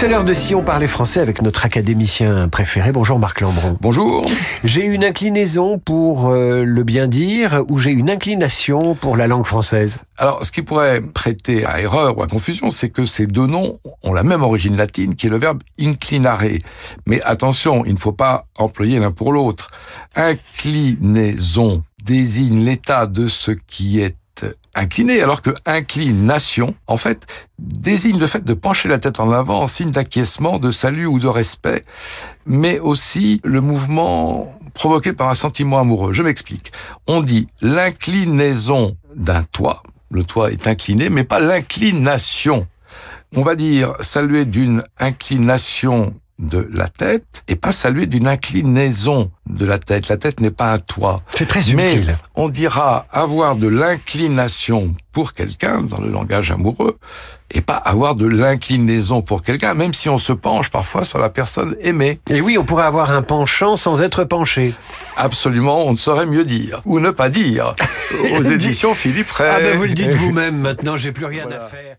C'est l'heure de si on parlait français avec notre académicien préféré. Bonjour Marc Lambron. Bonjour. J'ai une inclinaison pour euh, le bien dire ou j'ai une inclination pour la langue française? Alors, ce qui pourrait prêter à erreur ou à confusion, c'est que ces deux noms ont la même origine latine qui est le verbe inclinare. Mais attention, il ne faut pas employer l'un pour l'autre. Inclinaison désigne l'état de ce qui est incliné, alors que inclination, en fait, désigne le fait de pencher la tête en avant en signe d'acquiescement, de salut ou de respect, mais aussi le mouvement provoqué par un sentiment amoureux. Je m'explique. On dit l'inclinaison d'un toit. Le toit est incliné, mais pas l'inclination. On va dire saluer d'une inclination de la tête et pas saluer d'une inclinaison de la tête. La tête n'est pas un toit. C'est très Mais utile. on dira avoir de l'inclination pour quelqu'un dans le langage amoureux et pas avoir de l'inclinaison pour quelqu'un, même si on se penche parfois sur la personne aimée. Et oui, on pourrait avoir un penchant sans être penché. Absolument, on ne saurait mieux dire ou ne pas dire aux éditions Philippe Ray. Ah ben vous le dites vous-même maintenant, j'ai plus rien Voilà. à faire.